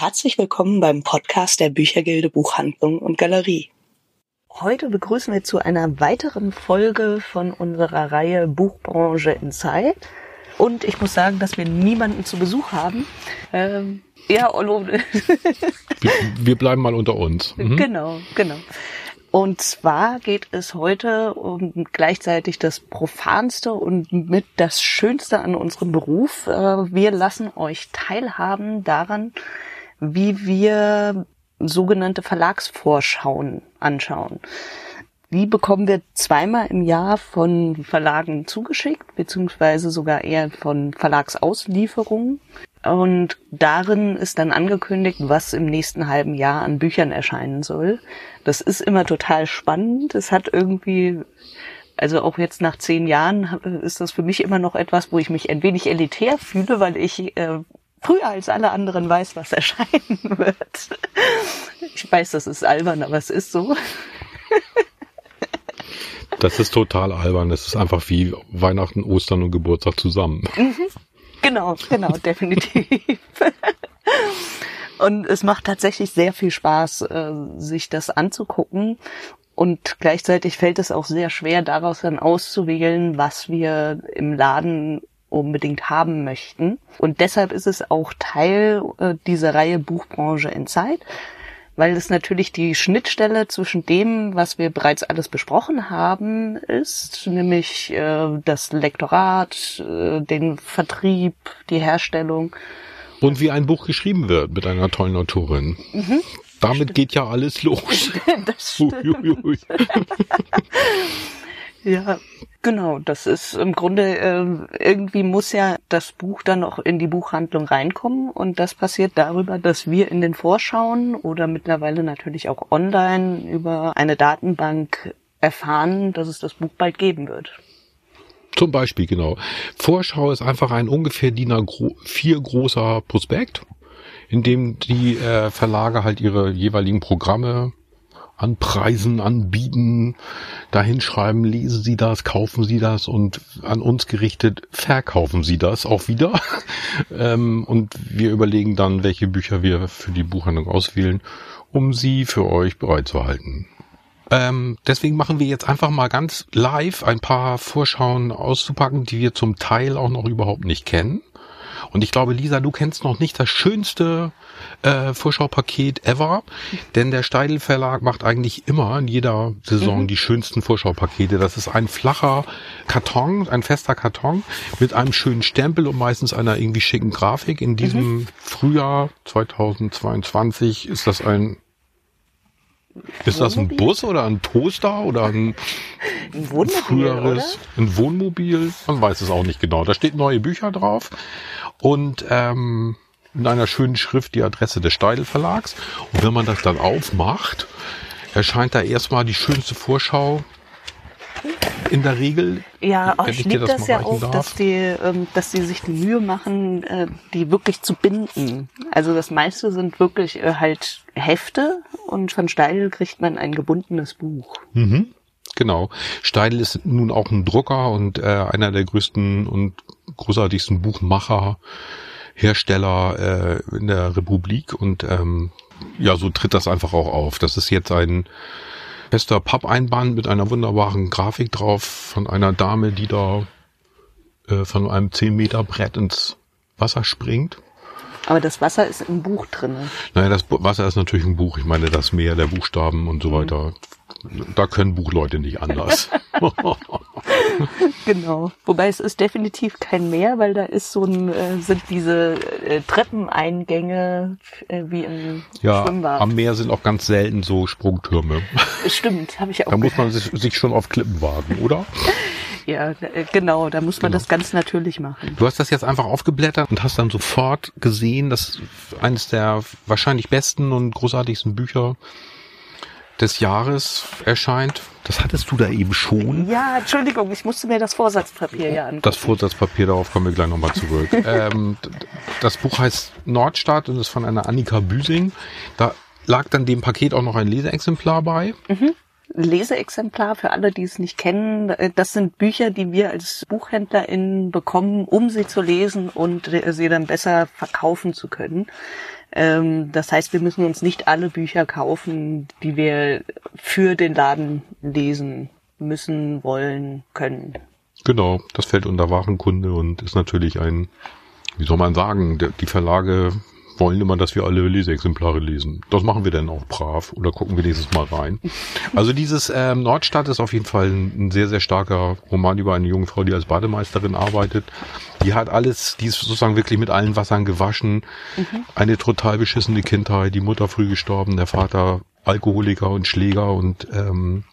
herzlich willkommen beim Podcast der Büchergilde Buchhandlung und Galerie. Heute begrüßen wir zu einer weiteren Folge von unserer Reihe Buchbranche in Zeit. Und ich muss sagen, dass wir niemanden zu Besuch haben. Ähm, ja, Ollo. wir, wir bleiben mal unter uns. Mhm. Genau, genau. Und zwar geht es heute um gleichzeitig das Profanste und mit das Schönste an unserem Beruf. Äh, wir lassen euch teilhaben daran, wie wir sogenannte Verlagsvorschauen anschauen. Die bekommen wir zweimal im Jahr von Verlagen zugeschickt, beziehungsweise sogar eher von Verlagsauslieferungen. Und darin ist dann angekündigt, was im nächsten halben Jahr an Büchern erscheinen soll. Das ist immer total spannend. Es hat irgendwie, also auch jetzt nach zehn Jahren ist das für mich immer noch etwas, wo ich mich ein wenig elitär fühle, weil ich äh, früher als alle anderen weiß, was erscheinen wird. Ich weiß, das ist albern, aber es ist so. Das ist total albern. Das ist einfach wie Weihnachten, Ostern und Geburtstag zusammen. Mhm. Genau, genau, definitiv. Und es macht tatsächlich sehr viel Spaß, äh, sich das anzugucken. Und gleichzeitig fällt es auch sehr schwer, daraus dann auszuwählen, was wir im Laden unbedingt haben möchten. Und deshalb ist es auch Teil äh, dieser Reihe Buchbranche in Zeit, weil es natürlich die Schnittstelle zwischen dem, was wir bereits alles besprochen haben, ist, nämlich äh, das Lektorat, äh, den Vertrieb, die Herstellung. Und wie ein Buch geschrieben wird mit einer tollen Autorin. Mhm. Damit stimmt. geht ja alles los. das stimmt. ja, Genau, das ist im Grunde äh, irgendwie muss ja das Buch dann auch in die Buchhandlung reinkommen und das passiert darüber, dass wir in den Vorschauen oder mittlerweile natürlich auch online über eine Datenbank erfahren, dass es das Buch bald geben wird. Zum Beispiel, genau. Vorschau ist einfach ein ungefähr DIN A4 großer Prospekt, in dem die äh, Verlage halt ihre jeweiligen Programme an Preisen anbieten, dahinschreiben, lesen Sie das, kaufen Sie das und an uns gerichtet verkaufen Sie das auch wieder. ähm, und wir überlegen dann, welche Bücher wir für die Buchhandlung auswählen, um sie für euch bereitzuhalten. Ähm, deswegen machen wir jetzt einfach mal ganz live ein paar Vorschauen auszupacken, die wir zum Teil auch noch überhaupt nicht kennen. Und ich glaube, Lisa, du kennst noch nicht das schönste äh, Vorschaupaket ever, denn der Steidel Verlag macht eigentlich immer in jeder Saison mhm. die schönsten Vorschaupakete. Das ist ein flacher Karton, ein fester Karton mit einem schönen Stempel und meistens einer irgendwie schicken Grafik. In diesem mhm. Frühjahr 2022 ist das ein ist das ein Bus oder ein Toaster oder ein, ein Wohnmobil, früheres, oder? ein Wohnmobil? Man weiß es auch nicht genau. Da steht neue Bücher drauf und ähm, in einer schönen Schrift die Adresse des Steidel Verlags. Und wenn man das dann aufmacht, erscheint da erstmal die schönste Vorschau in der Regel. Ja, oh, ich liebe das, das ja auch, dass die, ähm, dass die sich die Mühe machen, äh, die wirklich zu binden. Also das meiste sind wirklich äh, halt Hefte und von Steidel kriegt man ein gebundenes Buch. Mhm. Genau. Steidel ist nun auch ein Drucker und äh, einer der größten und großartigsten Buchmacher Hersteller äh, in der Republik und ähm, ja, so tritt das einfach auch auf. Das ist jetzt ein fester Pappeinband mit einer wunderbaren Grafik drauf von einer Dame, die da äh, von einem 10 Meter Brett ins Wasser springt. Aber das Wasser ist im Buch drin. Naja, das Wasser ist natürlich ein Buch. Ich meine, das Meer der Buchstaben und so mhm. weiter. Da können Buchleute nicht anders. genau. Wobei es ist definitiv kein Meer, weil da ist so ein, äh, sind diese äh, Treppeneingänge äh, wie im ja, Schwimmbad. Am Meer sind auch ganz selten so Sprungtürme. Stimmt, habe ich auch. Da muss man sich, sich schon auf Klippen wagen, oder? Ja, äh, genau, da muss man genau. das ganz natürlich machen. Du hast das jetzt einfach aufgeblättert und hast dann sofort gesehen, dass eines der wahrscheinlich besten und großartigsten Bücher des Jahres erscheint. Das hattest du da eben schon. Ja, Entschuldigung, ich musste mir das Vorsatzpapier ja angucken. Das Vorsatzpapier, darauf kommen wir gleich nochmal zurück. ähm, das Buch heißt Nordstadt und ist von einer Annika Büsing. Da lag dann dem Paket auch noch ein Leseexemplar bei. Mhm. Leseexemplar für alle, die es nicht kennen. Das sind Bücher, die wir als BuchhändlerInnen bekommen, um sie zu lesen und sie dann besser verkaufen zu können. Ähm, das heißt, wir müssen uns nicht alle Bücher kaufen, die wir für den Laden lesen müssen, wollen, können. Genau, das fällt unter Warenkunde und ist natürlich ein, wie soll man sagen, die Verlage wollen immer, dass wir alle Leseexemplare lesen. Das machen wir dann auch brav oder gucken wir dieses Mal rein. Also dieses ähm, Nordstadt ist auf jeden Fall ein, ein, sehr, sehr starker Roman über eine junge Frau, die als Bademeisterin arbeitet. Die hat alles, die ist sozusagen wirklich mit allen Wassern gewaschen. Mhm. Eine total beschissene Kindheit, die Mutter früh gestorben, der Vater Alkoholiker und Schläger und ähm,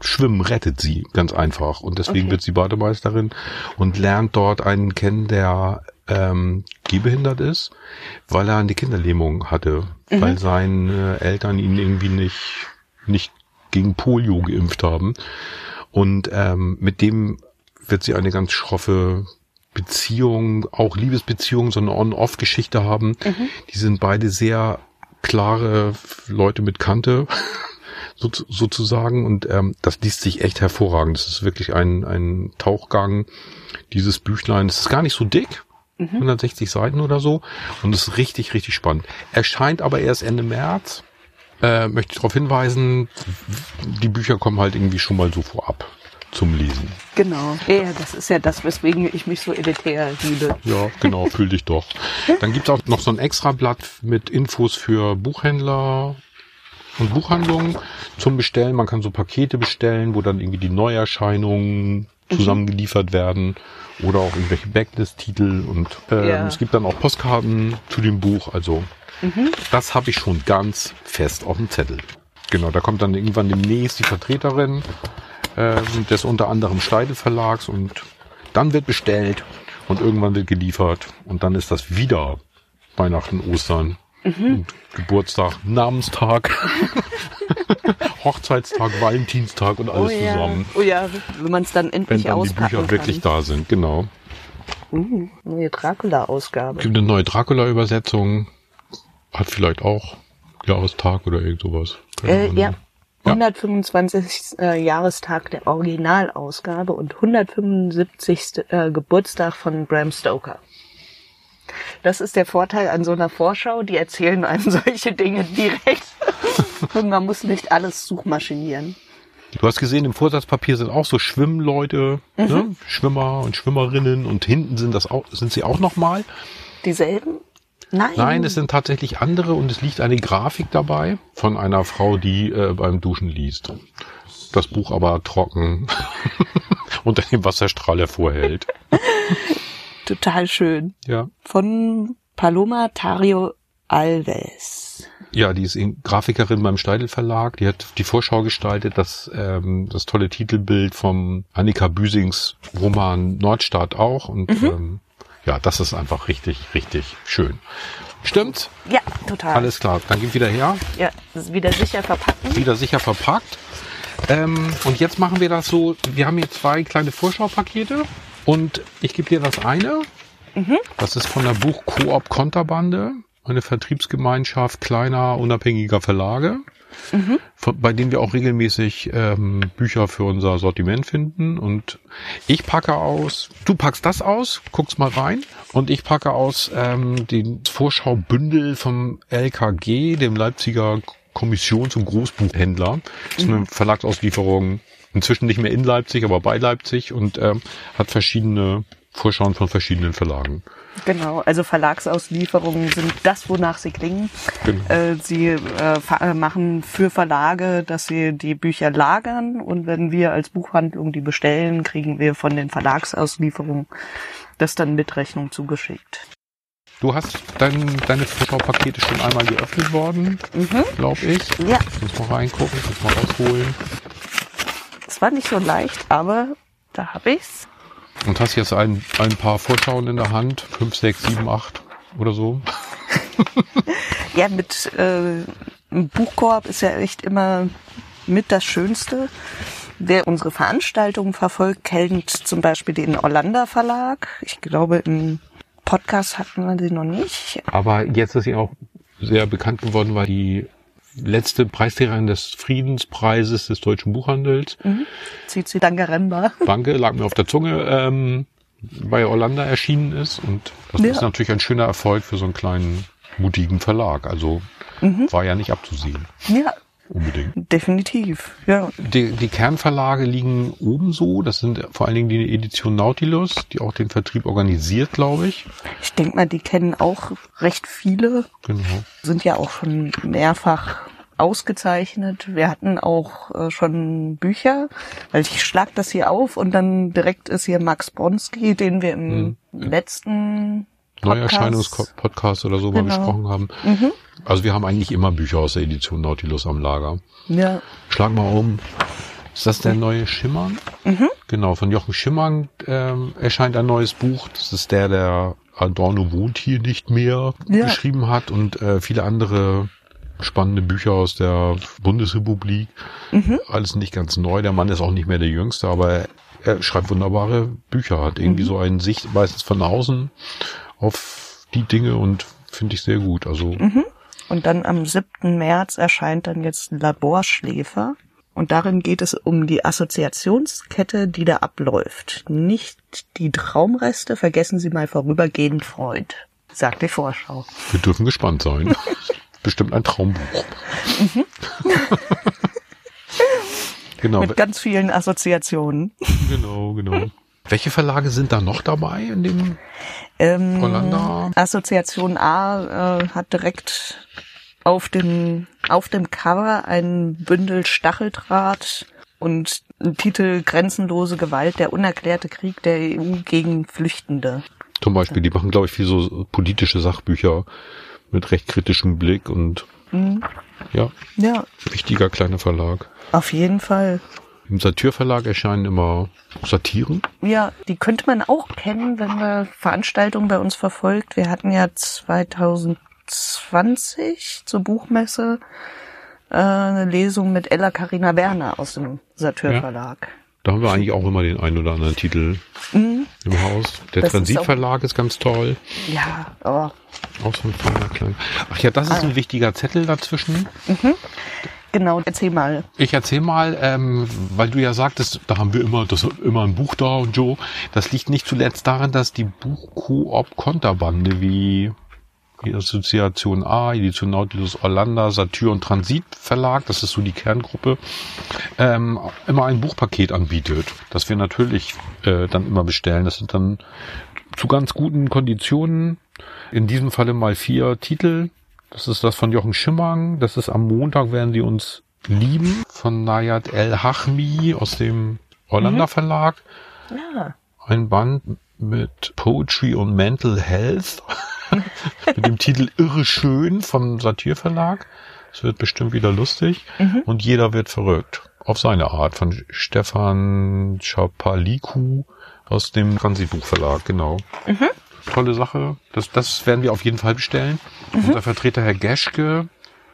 Schwimmen rettet sie ganz einfach und deswegen okay. wird sie Bademeisterin und lernt dort einen kennen, der ähm, gehbehindert ist, weil er eine Kinderlähmung hatte, mhm. weil seine Eltern ihn irgendwie nicht, nicht gegen Polio geimpft haben. Und ähm, mit dem wird sie eine ganz schroffe Beziehung, auch Liebesbeziehung, so eine On-Off-Geschichte haben. Mhm. Die sind beide sehr klare Leute mit Kante, so, sozusagen. Und ähm, das liest sich echt hervorragend. Das ist wirklich ein, ein Tauchgang, dieses Büchlein. Es ist gar nicht so dick, 160 mhm. Seiten oder so. Und es ist richtig, richtig spannend. Erscheint aber erst Ende März. Äh, möchte ich darauf hinweisen, die Bücher kommen halt irgendwie schon mal so vorab zum Lesen. Genau. Ja, das ist ja das, weswegen ich mich so elitär liebe. Ja, genau, fühl dich doch. Dann gibt's auch noch so ein Extrablatt mit Infos für Buchhändler und Buchhandlungen zum Bestellen. Man kann so Pakete bestellen, wo dann irgendwie die Neuerscheinungen. Zusammengeliefert werden oder auch irgendwelche Backlist-Titel und ähm, ja. es gibt dann auch Postkarten zu dem Buch. Also mhm. das habe ich schon ganz fest auf dem Zettel. Genau, da kommt dann irgendwann demnächst die Vertreterin äh, des unter anderem Steidel Verlags und dann wird bestellt und irgendwann wird geliefert und dann ist das wieder Weihnachten, Ostern mhm. Geburtstag, Namenstag, Hochzeitstag, Valentinstag und alles oh ja. zusammen. Oh ja, wenn man es dann endlich Wenn dann die Bücher kann. wirklich da sind, genau. Uh, neue Dracula-Ausgabe. Gibt eine neue Dracula-Übersetzung. Hat vielleicht auch Jahrestag oder irgend sowas. Äh, ja. 125. Äh, Jahrestag der Originalausgabe und 175. Äh, Geburtstag von Bram Stoker. Das ist der Vorteil an so einer Vorschau, die erzählen einem solche Dinge direkt. Und man muss nicht alles suchmaschinieren. Du hast gesehen, im Vorsatzpapier sind auch so Schwimmleute, mhm. ne? Schwimmer und Schwimmerinnen und hinten sind das auch, sind sie auch nochmal? Dieselben? Nein. Nein, es sind tatsächlich andere und es liegt eine Grafik dabei von einer Frau, die äh, beim Duschen liest. Das Buch aber trocken unter dem Wasserstrahl hervorhält. Total schön. Ja. Von Paloma Tario Alves. Ja, die ist Grafikerin beim Steidel Verlag. Die hat die Vorschau gestaltet, das, ähm, das tolle Titelbild vom Annika Büsings Roman Nordstaat auch. Und mhm. ähm, ja, das ist einfach richtig, richtig schön. Stimmt? Ja, total. Alles klar. Dann geht wieder her. Ja, das ist wieder sicher verpackt. Wieder sicher verpackt. Ähm, und jetzt machen wir das so. Wir haben hier zwei kleine Vorschaupakete. Und ich gebe dir das eine. Mhm. Das ist von der Buch Coop Konterbande, eine Vertriebsgemeinschaft kleiner, unabhängiger Verlage, mhm. von, bei denen wir auch regelmäßig ähm, Bücher für unser Sortiment finden. Und ich packe aus, du packst das aus, guckst mal rein. Und ich packe aus ähm, den Vorschaubündel vom LKG, dem Leipziger Kommission zum Großbuchhändler. Das ist eine mhm. Verlagsauslieferung inzwischen nicht mehr in Leipzig, aber bei Leipzig und ähm, hat verschiedene Vorschauen von verschiedenen Verlagen. Genau, also Verlagsauslieferungen sind das, wonach sie klingen. Genau. Äh, sie äh, äh, machen für Verlage, dass sie die Bücher lagern und wenn wir als Buchhandlung die bestellen, kriegen wir von den Verlagsauslieferungen das dann mit Rechnung zugeschickt. Du hast dein, deine Vorschaupakete schon einmal geöffnet worden, mhm. glaube ich. Ja. Muss mal reingucken, muss mal rausholen. Es war nicht so leicht, aber da habe ich's. Und hast jetzt ein, ein paar Vorschauen in der Hand? Fünf, sechs, sieben, acht oder so? ja, mit äh, Buchkorb ist ja echt immer mit das Schönste. Wer unsere Veranstaltungen verfolgt, kennt zum Beispiel den Orlando Verlag. Ich glaube, im Podcast hatten wir sie noch nicht. Aber jetzt ist sie auch sehr bekannt geworden, weil die letzte Preisträgerin des Friedenspreises des deutschen Buchhandels. Mhm. Zizi Dangaremba. Danke, lag mir auf der Zunge, ähm, bei Orlando erschienen ist. Und das Ja. ist natürlich ein schöner Erfolg für so einen kleinen, mutigen Verlag. Also war ja nicht abzusehen, Ja, unbedingt. definitiv. Ja. Die, die Kernverlage liegen oben so. Das sind vor allen Dingen die Edition Nautilus, die auch den Vertrieb organisiert, glaube ich. Ich denke mal, die kennen auch recht viele, Genau. sind ja auch schon mehrfach ausgezeichnet. Wir hatten auch äh, schon Bücher, weil ich schlag das hier auf und dann direkt ist hier Max Bronski, den wir im letzten Podcast- Neuerscheinungspodcast oder so mal Genau. besprochen haben. Also wir haben eigentlich immer Bücher aus der Edition Nautilus am Lager. Ja, Schlag mal um. Ist das der neue Schimmern? Genau, von Jochen Schimmern ähm, erscheint ein neues Buch. Das ist der, der Adorno wohnt hier nicht mehr Ja. geschrieben hat und äh, viele andere spannende Bücher aus der Bundesrepublik. Alles nicht ganz neu. Der Mann ist auch nicht mehr der Jüngste, aber er, schreibt wunderbare Bücher, hat irgendwie so eine Sicht meistens von außen auf die Dinge und finde ich sehr gut. Also und dann am 7. März erscheint dann jetzt Laborschläfer. Und darin geht es um die Assoziationskette, die da abläuft. Nicht die Traumreste, vergessen Sie mal vorübergehend Freud, sagt die Vorschau. Wir dürfen gespannt sein. Bestimmt ein Traumbuch. genau, Mit ganz vielen Assoziationen. genau, genau. Welche Verlage sind da noch dabei in dem Ähm, Hollander? Assoziation A äh, hat direkt auf dem, auf dem Cover ein Bündel Stacheldraht und Titel Grenzenlose Gewalt, der unerklärte Krieg der EU gegen Flüchtende. zum Beispiel? Die machen, glaube ich, viel so politische Sachbücher mit recht kritischem Blick und ja, Ja, wichtiger kleiner Verlag. auf jeden Fall. Im Satyrverlag erscheinen immer Satiren. Ja, die könnte man auch kennen, wenn man Veranstaltungen bei uns verfolgt. Wir hatten ja 2020 zur Buchmesse äh, eine Lesung mit Ella Karina Werner aus dem Satyrverlag. Da haben wir eigentlich auch immer den einen oder anderen Titel im Haus. Der Das ist Transitverlag ist ganz toll. Ja, aber Auch so ein feiner kleiner. Ach ja, das ist ein wichtiger Zettel dazwischen. Genau, erzähl mal. Ich erzähl mal, ähm, weil du ja sagtest, da haben wir immer, das immer ein Buch da und so. Das liegt nicht zuletzt daran, dass die Buchkoop-Konterbande wie die Assoziation A, Edition Nautilus Orlando, Satyr und Transit Verlag, das ist so die Kerngruppe, ähm, immer ein Buchpaket anbietet, das wir natürlich äh, dann immer bestellen. Das sind dann zu ganz guten Konditionen. In diesem Falle mal vier Titel. Das ist das von Jochen Schimmang. Das ist am Montag werden sie uns lieben. Von Nayat El Hachmi aus dem Orlando Verlag. Ja. Ein Band mit Poetry und Mental Health. mit dem Titel Irre Schön vom Satyr Verlag. Es wird bestimmt wieder lustig. Und jeder wird verrückt. Auf seine Art. Von Stefan Schapaliku aus dem Transitbuchverlag, genau. Tolle Sache. Das, das werden wir auf jeden Fall bestellen. Unser Vertreter Herr Geschke,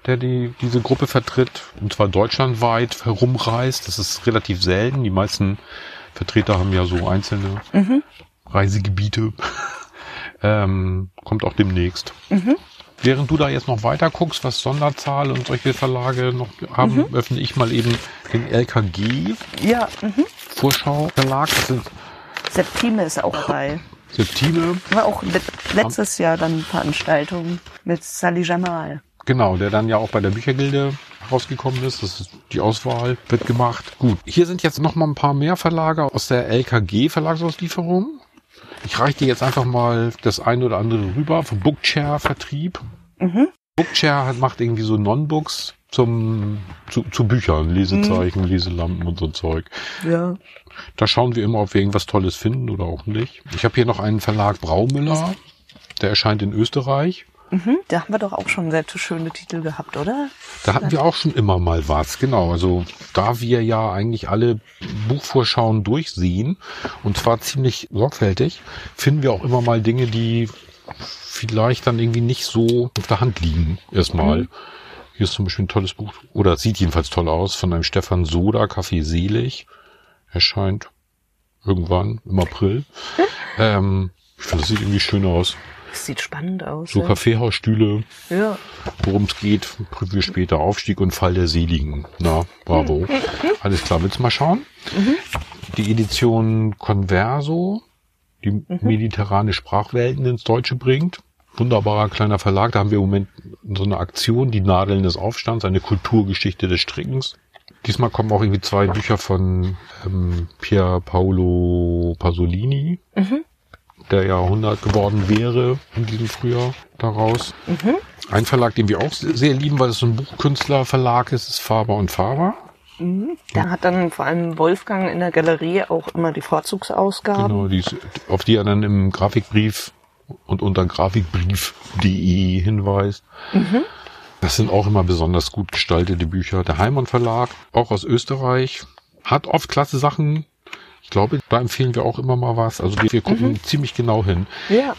der die, diese Gruppe vertritt, und zwar deutschlandweit herumreist. Das ist relativ selten. Die meisten Vertreter haben ja so einzelne Reisegebiete. ähm, kommt auch demnächst. Während du da jetzt noch weiter guckst, was Sonderzahl und solche Verlage noch haben, öffne ich mal eben den LKG Ja, mhm. Vorschau Verlag. Septime ist auch dabei. Septime. War auch le letztes Jahr dann Veranstaltung mit Sally Jamal. Genau, der dann ja auch bei der Büchergilde rausgekommen ist. Das ist die Auswahl wird gemacht. Gut, hier sind jetzt noch mal ein paar mehr Verlage aus der LKG Verlagsauslieferung. Ich reiche dir jetzt einfach mal das eine oder andere rüber vom Bookchair Vertrieb. Bookchair hat, macht irgendwie so Non-Books zum zu, zu Büchern, Lesezeichen, Leselampen und so Zeug. Ja. Da schauen wir immer, ob wir irgendwas Tolles finden oder auch nicht. Ich habe hier noch einen Verlag Braumüller, der erscheint in Österreich. Mhm. Da haben wir doch auch schon sehr schöne Titel gehabt, oder? Da hatten wir auch schon immer mal was, genau. Also da wir ja eigentlich alle Buchvorschauen durchsehen und zwar ziemlich sorgfältig, finden wir auch immer mal Dinge, die vielleicht dann irgendwie nicht so auf der Hand liegen. Erstmal. Hier ist zum Beispiel ein tolles Buch, oder sieht jedenfalls toll aus, von einem Stefan Soda, Kaffee Selig. Erscheint irgendwann im April. ähm, ich finde, das sieht irgendwie schön aus. Das sieht spannend aus. So ja. Kaffeehausstühle, ja. worum es geht, prüfen wir später. Aufstieg und Fall der Seligen. Na, bravo. Alles klar, willst du mal schauen? Die Edition Converso, die mediterrane Sprachwelten ins Deutsche bringt. Wunderbarer kleiner Verlag. Da haben wir im Moment so eine Aktion, die Nadeln des Aufstands, eine Kulturgeschichte des Strickens. Diesmal kommen auch irgendwie zwei Bücher von ähm, Pier Paolo Pasolini, der ja 100 geworden wäre in diesem Frühjahr daraus. Ein Verlag, den wir auch sehr lieben, weil es so ein Buchkünstlerverlag ist, ist Faber und Faber. Da hat dann vor allem Wolfgang in der Galerie auch immer die Vorzugsausgaben. Genau, die, ist- auf die er dann im Grafikbrief und unter grafikbrief.de hinweist. Das sind auch immer besonders gut gestaltete Bücher. Der Heimann Verlag, auch aus Österreich, hat oft klasse Sachen. Ich glaube, da empfehlen wir auch immer mal was. Also wir, wir gucken ziemlich genau hin. Ja.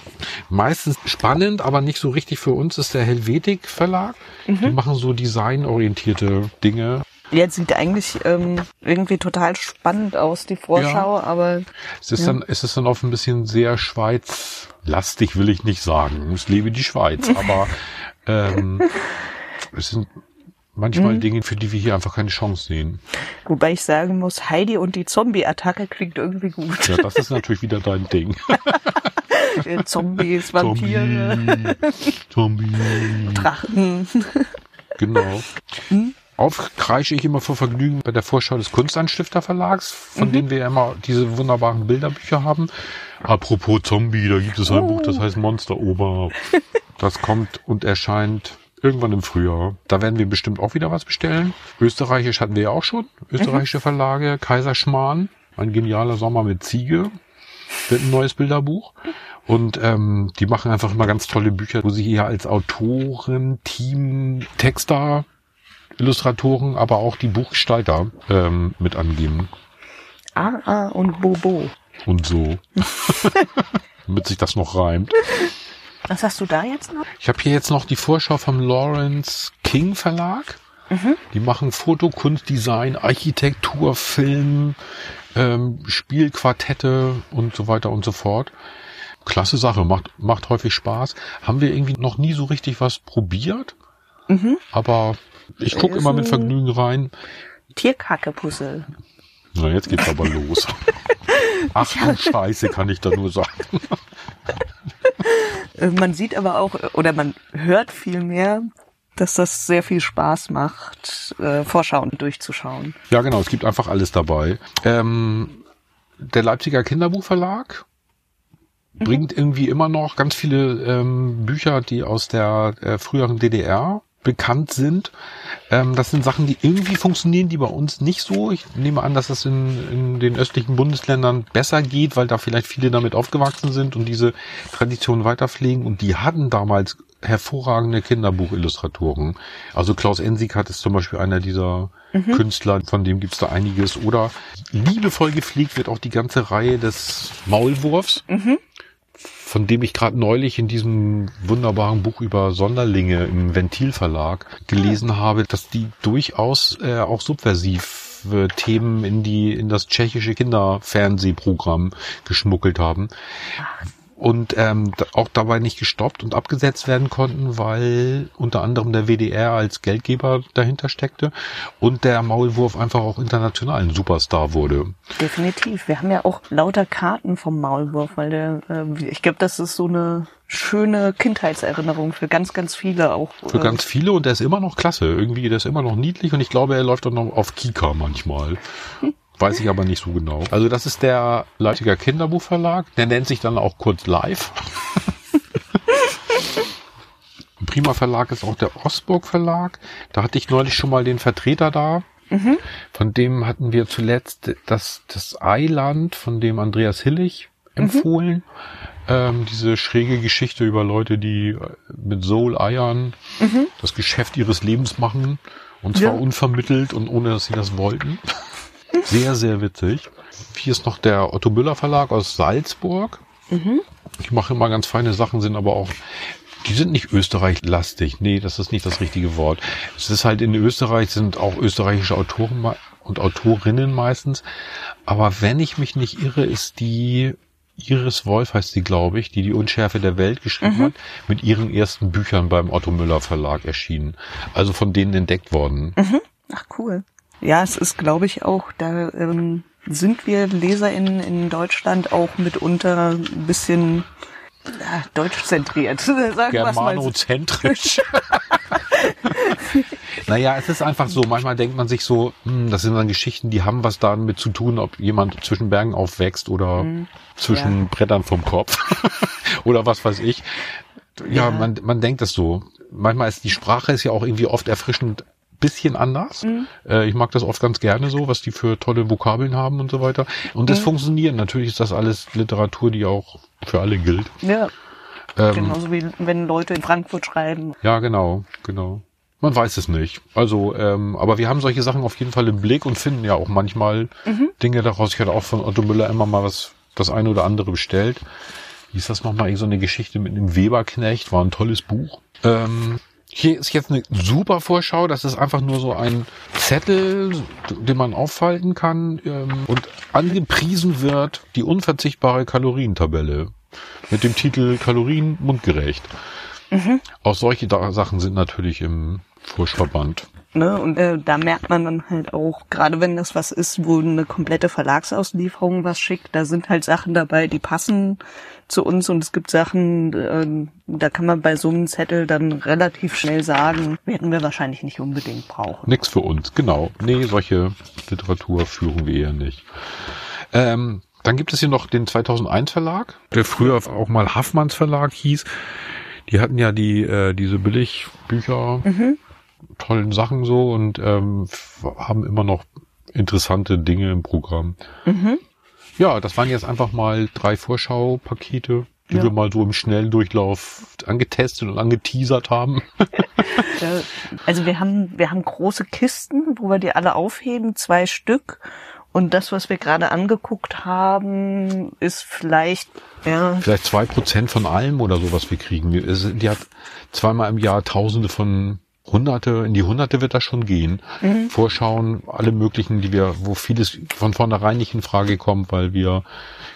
Meistens spannend, aber nicht so richtig für uns ist der Helvetik Verlag. Die machen so designorientierte Dinge. Jetzt sieht eigentlich ähm, irgendwie total spannend aus, die Vorschau, aber Es ist, Ja. dann, es ist dann oft ein bisschen sehr Schweiz-lastig, will ich nicht sagen. Es lebe die Schweiz, aber ähm, es sind manchmal Mhm. Dinge, für die wir hier einfach keine Chance sehen. wobei ich sagen muss, Heidi und die Zombie-Attacke klingt irgendwie gut. Ja, das ist natürlich wieder dein Ding. Äh, Zombies, Vampire, Zombie. Zombie. Drachen. Genau. Aufkreische ich immer vor Vergnügen bei der Vorschau des Kunstanstifter Verlags, von denen wir ja immer diese wunderbaren Bilderbücher haben. Apropos Zombie, da gibt es ein Buch, das heißt Monster Ober. Das kommt und erscheint irgendwann im Frühjahr. Da werden wir bestimmt auch wieder was bestellen. Österreichisch hatten wir ja auch schon. Österreichische Verlage, Kaiserschmarrn, ein genialer Sommer mit Ziege. Wird ein neues Bilderbuch. Und ähm, die machen einfach immer ganz tolle Bücher, wo sie hier als Autoren, Team, Texter, Illustratoren, aber auch die Buchgestalter ähm, mit angeben. AA und Bobo. Und so. Damit sich das noch reimt. Was hast du da jetzt noch? Ich habe hier jetzt noch die Vorschau vom Lawrence King Verlag. Die machen Foto, Kunst, Design, Architektur, Film, ähm, Spielquartette und so weiter und so fort. Klasse Sache, macht, macht häufig Spaß. Haben wir irgendwie noch nie so richtig was probiert. Aber ich gucke immer mit Vergnügen rein. Tierkacke-Puzzle. Na, jetzt geht's aber los. Ach du Scheiße, kann ich da nur sagen. Äh, Man sieht aber auch, oder man hört viel mehr, dass das sehr viel Spaß macht, äh, Vorschauen durchzuschauen. Ja, genau, es gibt einfach alles dabei. Ähm, der Leipziger Kinderbuchverlag bringt irgendwie immer noch ganz viele ähm, Bücher, die aus der äh, früheren DDR bekannt sind. Ähm, das sind Sachen, die irgendwie funktionieren, die bei uns nicht so. Ich nehme an, dass das in, in den östlichen Bundesländern besser geht, weil da vielleicht viele damit aufgewachsen sind und diese Tradition weiterpflegen. Und die hatten damals hervorragende Kinderbuchillustratoren. Also Klaus Ensikat ist zum Beispiel einer dieser Künstler, von dem gibt's da einiges. Oder liebevoll gepflegt wird auch die ganze Reihe des Maulwurfs von dem ich gerade neulich in diesem wunderbaren Buch über Sonderlinge im Ventilverlag gelesen habe, dass die durchaus äh, auch subversiv Themen in die in das tschechische Kinderfernsehprogramm geschmuggelt haben und ähm, auch dabei nicht gestoppt und abgesetzt werden konnten, weil unter anderem der WDR als Geldgeber dahinter steckte und der Maulwurf einfach auch international ein Superstar wurde. Definitiv. Wir haben ja auch lauter Karten vom Maulwurf, weil der, äh, ich glaube, das ist so eine schöne Kindheitserinnerung für ganz, ganz viele auch. Für äh, ganz viele und der ist immer noch klasse. Irgendwie, der ist immer noch niedlich und ich glaube, er läuft auch noch auf Kika manchmal. Weiß ich aber nicht so genau. Also das ist der Leipziger Kinderbuchverlag. Der nennt sich dann auch kurz Live. Prima Verlag ist auch der Osburg Verlag. Da hatte ich neulich schon mal den Vertreter da. Von dem hatten wir zuletzt das, das Eiland, von dem Andreas Hillig empfohlen. Ähm, diese schräge Geschichte über Leute, die äh, mit Soul-Eiern das Geschäft ihres Lebens machen. Und zwar Ja. unvermittelt und ohne, dass sie das wollten. Sehr, sehr witzig. Hier ist noch der Otto Müller Verlag aus Salzburg. Ich mache immer ganz feine Sachen, sind aber auch, die sind nicht Österreich-lastig. Nee, das ist nicht das richtige Wort. Es ist halt in Österreich sind auch österreichische Autoren und Autorinnen meistens. Aber wenn ich mich nicht irre, ist die Iris Wolf heißt sie, glaube ich, die die Unschärfe der Welt geschrieben mhm. hat, mit ihren ersten Büchern beim Otto Müller Verlag erschienen. Also von denen entdeckt worden. Mhm. Ach cool. Ja, es ist, glaube ich, auch, da ähm, sind wir LeserInnen in Deutschland auch mitunter ein bisschen ja, deutschzentriert. Germanozentrisch. naja, es ist einfach so, manchmal denkt man sich so, hm, das sind dann Geschichten, die haben was damit zu tun, ob jemand zwischen Bergen aufwächst oder mhm. zwischen ja. Brettern vom Kopf oder was weiß ich. Ja, ja, Man, man denkt das so. Manchmal ist die Sprache ist ja auch irgendwie oft erfrischend bisschen anders. Mhm. Äh, ich mag das oft ganz gerne so, was die für tolle Vokabeln haben und so weiter. Und das mhm. funktioniert. Natürlich ist das alles Literatur, die auch für alle gilt. Ja. Ähm, Genauso wie wenn Leute in Frankfurt schreiben. Ja, genau, genau. Man weiß es nicht. Also, ähm, aber wir haben solche Sachen auf jeden Fall im Blick und finden ja auch manchmal mhm. Dinge daraus. Ich hatte auch von Otto Müller immer mal was, das eine oder andere bestellt. Wie ist das nochmal? So eine Geschichte mit einem Weberknecht, war ein tolles Buch. Ähm, hier ist jetzt eine super Vorschau. Das ist einfach nur so ein Zettel, den man auffalten kann ähm, und angepriesen wird die unverzichtbare Kalorientabelle mit dem Titel Kalorien mundgerecht. Mhm. Auch solche Sachen sind natürlich im Furchtverband. Ne? Und äh, da merkt man dann halt auch, gerade wenn das was ist, wo eine komplette Verlagsauslieferung was schickt, da sind halt Sachen dabei, die passen zu uns und es gibt Sachen, äh, da kann man bei so einem Zettel dann relativ schnell sagen, werden wir wahrscheinlich nicht unbedingt brauchen. Nix für uns, genau. Nee, solche Literatur führen wir eher nicht. Ähm, dann gibt es hier noch den 2001 Verlag, der früher auch mal Haffmanns Verlag hieß. Die hatten ja die äh, diese Billigbücher, mhm. Tollen Sachen so und ähm, haben immer noch interessante Dinge im Programm. Mhm. Ja, das waren jetzt einfach mal drei Vorschaupakete, die ja. wir mal so im schnellen Durchlauf angetestet und angeteasert haben. also wir haben wir haben große Kisten, wo wir die alle aufheben, zwei Stück und das, was wir gerade angeguckt haben, ist vielleicht, ja. Vielleicht zwei Prozent von allem oder so, was wir kriegen. Die hat zweimal im Jahr Tausende von Hunderte, in die Hunderte wird das schon gehen. Mhm. Vorschauen, alle möglichen, die wir, wo vieles von vornherein nicht in Frage kommt, weil wir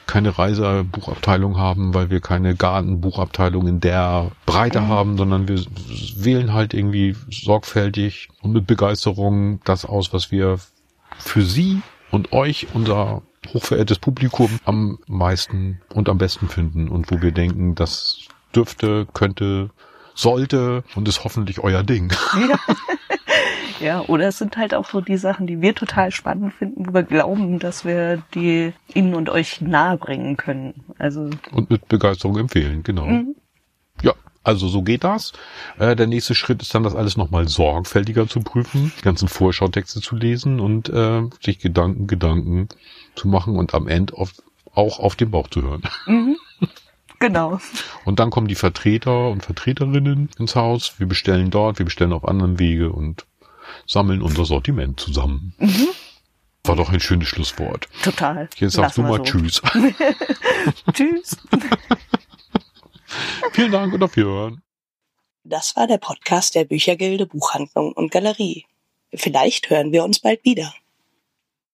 keine Reisebuchabteilung haben, weil wir keine Gartenbuchabteilung in der Breite mhm. haben, sondern wir wählen halt irgendwie sorgfältig und mit Begeisterung das aus, was wir für Sie und euch, unser hochverehrtes Publikum, am meisten und am besten finden und wo wir denken, das dürfte, könnte, sollte und ist hoffentlich euer Ding. Ja. ja, oder es sind halt auch so die Sachen, die wir total spannend finden, wo wir glauben, dass wir die Ihnen und euch nahe bringen können. Also und mit Begeisterung empfehlen, genau. Mhm. Ja, also so geht das. Äh, der nächste Schritt ist dann, das alles nochmal sorgfältiger zu prüfen, die ganzen Vorschautexte zu lesen und äh, sich Gedanken, Gedanken zu machen und am Ende auf, auch auf den Bauch zu hören. Mhm. Genau. Und dann kommen die Vertreter und Vertreterinnen ins Haus. Wir bestellen dort, wir bestellen auf anderen Wege und sammeln unser Sortiment zusammen. Mhm. War doch ein schönes Schlusswort. Total. Jetzt sagst Lassen du mal so. Tschüss. tschüss. Vielen Dank und auf Wiederhören. Das war der Podcast der Büchergilde Buchhandlung und Galerie. Vielleicht hören wir uns bald wieder.